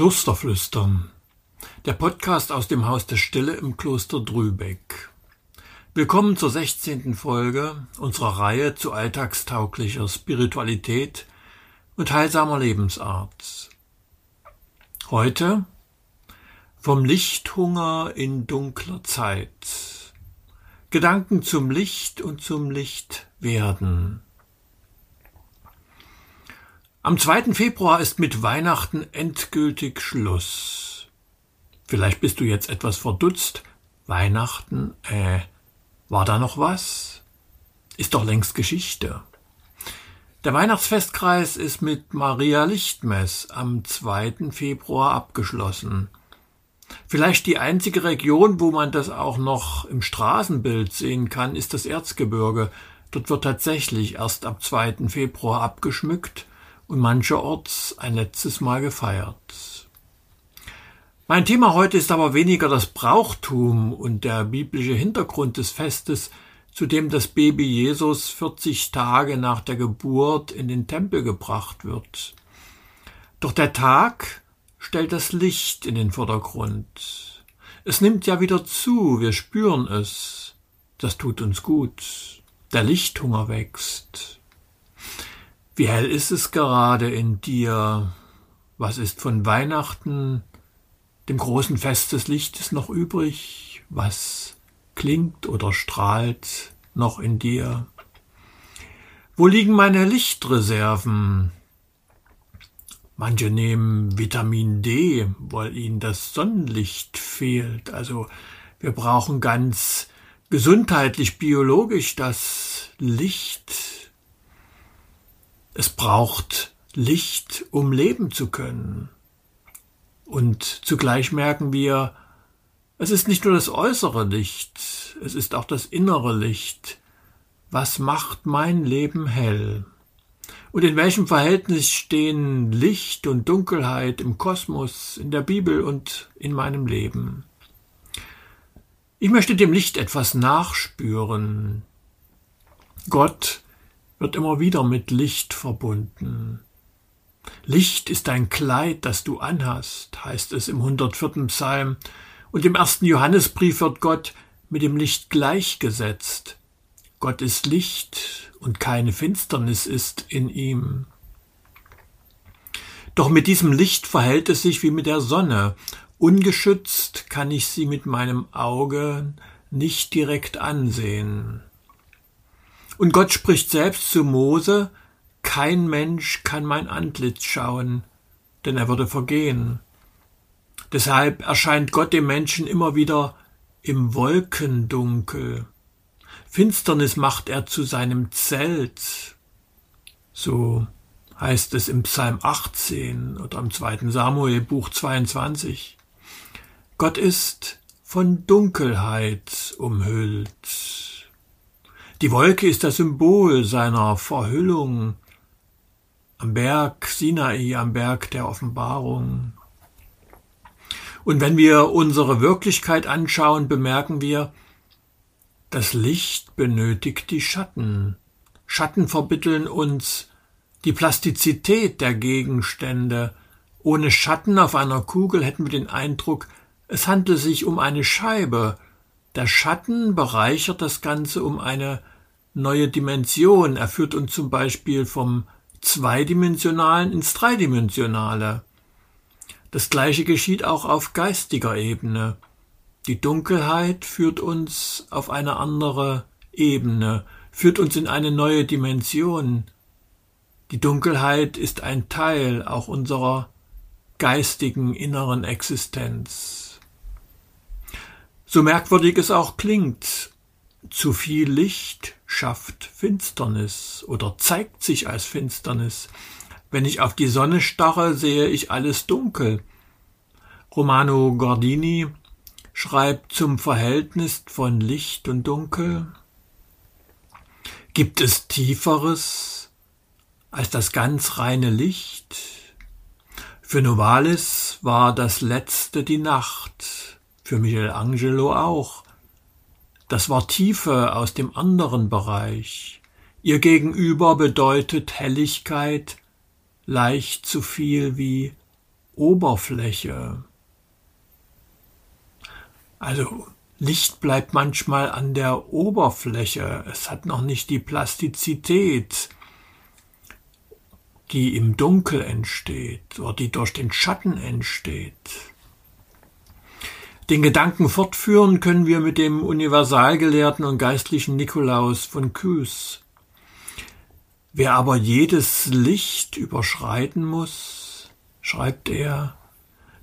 Klosterflüstern. Der Podcast aus dem Haus der Stille im Kloster Drübeck. Willkommen zur 16. Folge unserer Reihe zu alltagstauglicher Spiritualität und heilsamer Lebensart. Heute vom Lichthunger in dunkler Zeit. Gedanken zum Licht und zum Lichtwerden. Am 2. Februar ist mit Weihnachten endgültig Schluss. Vielleicht bist du jetzt etwas verdutzt. Weihnachten, äh, war da noch was? Ist doch längst Geschichte. Der Weihnachtsfestkreis ist mit Maria Lichtmess am 2. Februar abgeschlossen. Vielleicht die einzige Region, wo man das auch noch im Straßenbild sehen kann, ist das Erzgebirge. Dort wird tatsächlich erst ab 2. Februar abgeschmückt und mancherorts ein letztes Mal gefeiert. Mein Thema heute ist aber weniger das Brauchtum und der biblische Hintergrund des Festes, zu dem das Baby Jesus 40 Tage nach der Geburt in den Tempel gebracht wird. Doch der Tag stellt das Licht in den Vordergrund. Es nimmt ja wieder zu, wir spüren es. Das tut uns gut. Der Lichthunger wächst. Wie hell ist es gerade in dir? Was ist von Weihnachten, dem großen Fest des Lichtes, noch übrig? Was klingt oder strahlt noch in dir? Wo liegen meine Lichtreserven? Manche nehmen Vitamin D, weil ihnen das Sonnenlicht fehlt. Also wir brauchen ganz gesundheitlich, biologisch das Licht es braucht Licht, um leben zu können. Und zugleich merken wir, es ist nicht nur das äußere Licht, es ist auch das innere Licht. Was macht mein Leben hell? Und in welchem Verhältnis stehen Licht und Dunkelheit im Kosmos, in der Bibel und in meinem Leben? Ich möchte dem Licht etwas nachspüren. Gott wird immer wieder mit Licht verbunden. Licht ist ein Kleid, das du anhast, heißt es im 104. Psalm, und im ersten Johannesbrief wird Gott mit dem Licht gleichgesetzt. Gott ist Licht und keine Finsternis ist in ihm. Doch mit diesem Licht verhält es sich wie mit der Sonne. Ungeschützt kann ich sie mit meinem Auge nicht direkt ansehen. Und Gott spricht selbst zu Mose, kein Mensch kann mein Antlitz schauen, denn er würde vergehen. Deshalb erscheint Gott dem Menschen immer wieder im Wolkendunkel. Finsternis macht er zu seinem Zelt. So heißt es im Psalm 18 oder im zweiten Samuel Buch 22. Gott ist von Dunkelheit umhüllt. Die Wolke ist das Symbol seiner Verhüllung am Berg Sinai, am Berg der Offenbarung. Und wenn wir unsere Wirklichkeit anschauen, bemerken wir, das Licht benötigt die Schatten. Schatten verbitteln uns die Plastizität der Gegenstände. Ohne Schatten auf einer Kugel hätten wir den Eindruck, es handle sich um eine Scheibe. Der Schatten bereichert das Ganze um eine neue Dimension. Er führt uns zum Beispiel vom Zweidimensionalen ins Dreidimensionale. Das gleiche geschieht auch auf geistiger Ebene. Die Dunkelheit führt uns auf eine andere Ebene, führt uns in eine neue Dimension. Die Dunkelheit ist ein Teil auch unserer geistigen inneren Existenz. So merkwürdig es auch klingt, zu viel Licht schafft Finsternis oder zeigt sich als Finsternis. Wenn ich auf die Sonne starre, sehe ich alles dunkel. Romano Gordini schreibt zum Verhältnis von Licht und Dunkel. Gibt es Tieferes als das ganz reine Licht? Für Novalis war das Letzte die Nacht, für Michelangelo auch. Das war Tiefe aus dem anderen Bereich. Ihr Gegenüber bedeutet Helligkeit leicht zu viel wie Oberfläche. Also Licht bleibt manchmal an der Oberfläche, es hat noch nicht die Plastizität, die im Dunkel entsteht oder die durch den Schatten entsteht. Den Gedanken fortführen können wir mit dem Universalgelehrten und geistlichen Nikolaus von Küß. Wer aber jedes Licht überschreiten muss, schreibt er,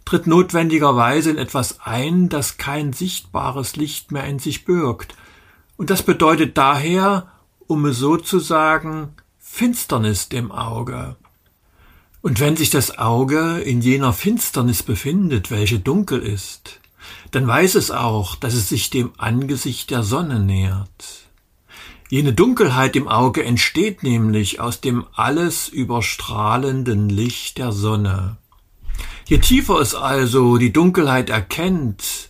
tritt notwendigerweise in etwas ein, das kein sichtbares Licht mehr in sich birgt. Und das bedeutet daher, um es so zu sagen, Finsternis dem Auge. Und wenn sich das Auge in jener Finsternis befindet, welche dunkel ist, dann weiß es auch, dass es sich dem Angesicht der Sonne nähert. Jene Dunkelheit im Auge entsteht nämlich aus dem alles überstrahlenden Licht der Sonne. Je tiefer es also die Dunkelheit erkennt,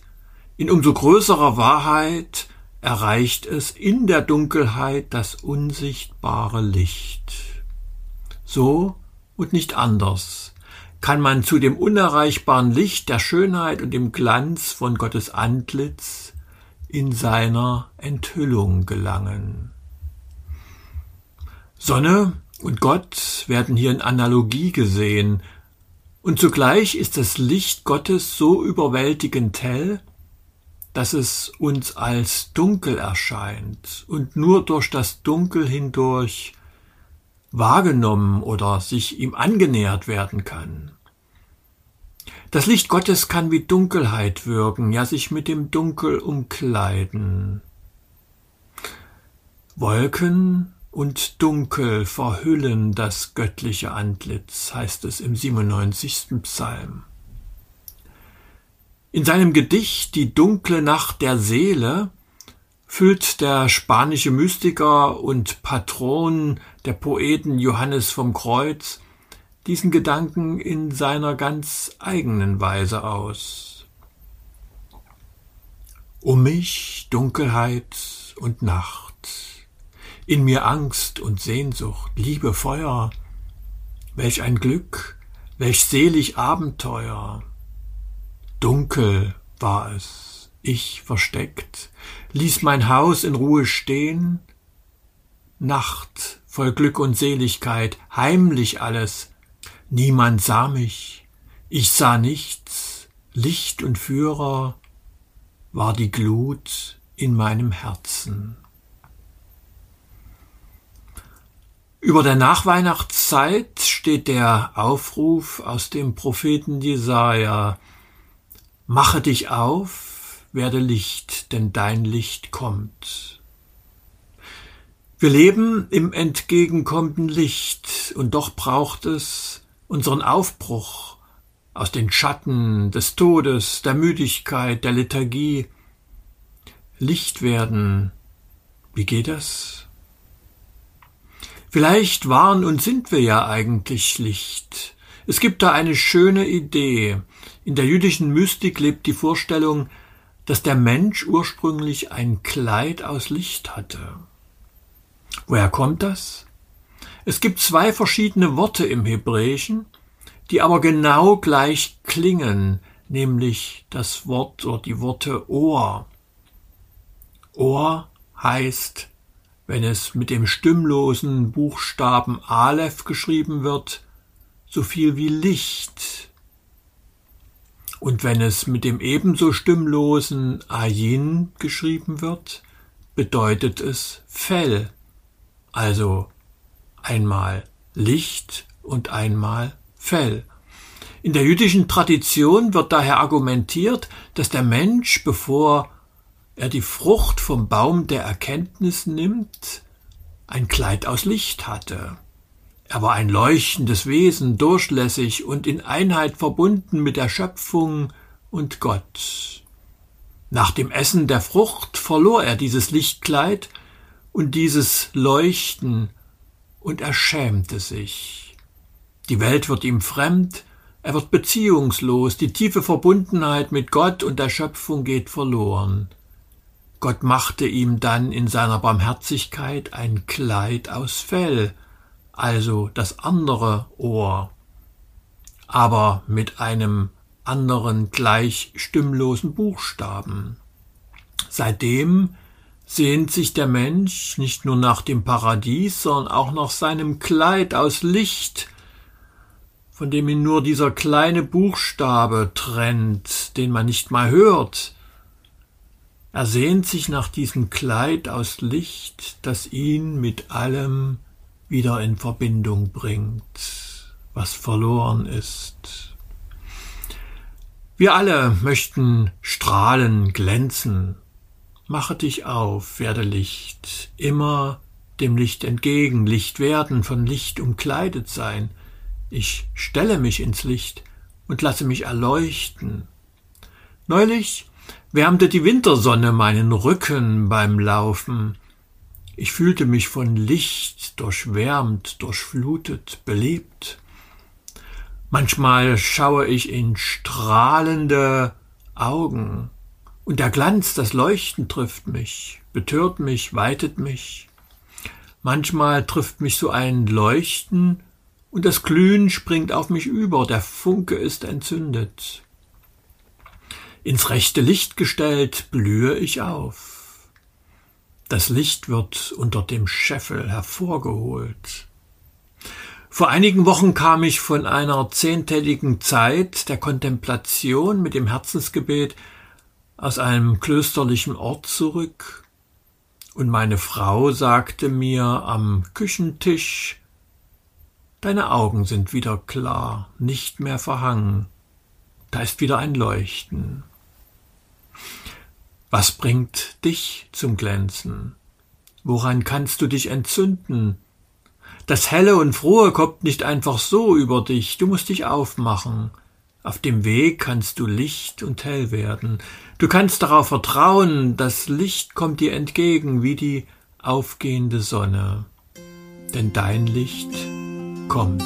in umso größerer Wahrheit erreicht es in der Dunkelheit das unsichtbare Licht. So und nicht anders kann man zu dem unerreichbaren Licht der Schönheit und dem Glanz von Gottes Antlitz in seiner Enthüllung gelangen. Sonne und Gott werden hier in Analogie gesehen, und zugleich ist das Licht Gottes so überwältigend hell, dass es uns als dunkel erscheint und nur durch das Dunkel hindurch wahrgenommen oder sich ihm angenähert werden kann. Das Licht Gottes kann wie Dunkelheit wirken, ja sich mit dem Dunkel umkleiden. Wolken und Dunkel verhüllen das göttliche Antlitz, heißt es im 97. Psalm. In seinem Gedicht Die dunkle Nacht der Seele füllt der spanische Mystiker und Patron der Poeten Johannes vom Kreuz diesen Gedanken in seiner ganz eigenen Weise aus. Um mich Dunkelheit und Nacht in mir Angst und Sehnsucht, Liebe, Feuer, welch ein Glück, welch selig Abenteuer. Dunkel war es, ich versteckt, ließ mein Haus in Ruhe stehen, Nacht voll Glück und Seligkeit, heimlich alles, niemand sah mich, ich sah nichts, Licht und Führer war die Glut in meinem Herzen. Über der Nachweihnachtszeit steht der Aufruf aus dem Propheten Jesaja. Mache dich auf, werde Licht, denn dein Licht kommt. Wir leben im entgegenkommenden Licht und doch braucht es unseren Aufbruch aus den Schatten des Todes, der Müdigkeit, der Lethargie. Licht werden. Wie geht das? Vielleicht waren und sind wir ja eigentlich Licht. Es gibt da eine schöne Idee. In der jüdischen Mystik lebt die Vorstellung, dass der Mensch ursprünglich ein Kleid aus Licht hatte. Woher kommt das? Es gibt zwei verschiedene Worte im Hebräischen, die aber genau gleich klingen, nämlich das Wort oder die Worte Ohr. Ohr heißt wenn es mit dem stimmlosen Buchstaben Aleph geschrieben wird, so viel wie Licht. Und wenn es mit dem ebenso stimmlosen Ayin geschrieben wird, bedeutet es Fell, also einmal Licht und einmal Fell. In der jüdischen Tradition wird daher argumentiert, dass der Mensch, bevor er die Frucht vom Baum der Erkenntnis nimmt, ein Kleid aus Licht hatte. Er war ein leuchtendes Wesen, durchlässig und in Einheit verbunden mit der Schöpfung und Gott. Nach dem Essen der Frucht verlor er dieses Lichtkleid und dieses Leuchten, und er schämte sich. Die Welt wird ihm fremd, er wird beziehungslos, die tiefe Verbundenheit mit Gott und der Schöpfung geht verloren. Gott machte ihm dann in seiner Barmherzigkeit ein Kleid aus Fell, also das andere Ohr. aber mit einem anderen gleich stimmlosen Buchstaben. Seitdem sehnt sich der Mensch nicht nur nach dem Paradies, sondern auch nach seinem Kleid aus Licht, von dem ihn nur dieser kleine Buchstabe trennt, den man nicht mal hört. Er sehnt sich nach diesem Kleid aus Licht, das ihn mit allem wieder in Verbindung bringt, was verloren ist. Wir alle möchten strahlen, glänzen. Mache dich auf, werde Licht, immer dem Licht entgegen, Licht werden, von Licht umkleidet sein. Ich stelle mich ins Licht und lasse mich erleuchten. Neulich wärmte die Wintersonne meinen Rücken beim Laufen. Ich fühlte mich von Licht durchwärmt, durchflutet, belebt. Manchmal schaue ich in strahlende Augen, und der Glanz, das Leuchten trifft mich, betört mich, weitet mich. Manchmal trifft mich so ein Leuchten, und das Glühen springt auf mich über, der Funke ist entzündet. Ins rechte Licht gestellt, blühe ich auf. Das Licht wird unter dem Scheffel hervorgeholt. Vor einigen Wochen kam ich von einer zehntägigen Zeit der Kontemplation mit dem Herzensgebet aus einem klösterlichen Ort zurück, und meine Frau sagte mir am Küchentisch Deine Augen sind wieder klar, nicht mehr verhangen. Da ist wieder ein Leuchten. Was bringt dich zum Glänzen? Woran kannst du dich entzünden? Das Helle und Frohe kommt nicht einfach so über dich, du musst dich aufmachen. Auf dem Weg kannst du Licht und hell werden. Du kannst darauf vertrauen, das Licht kommt dir entgegen wie die aufgehende Sonne. Denn dein Licht kommt.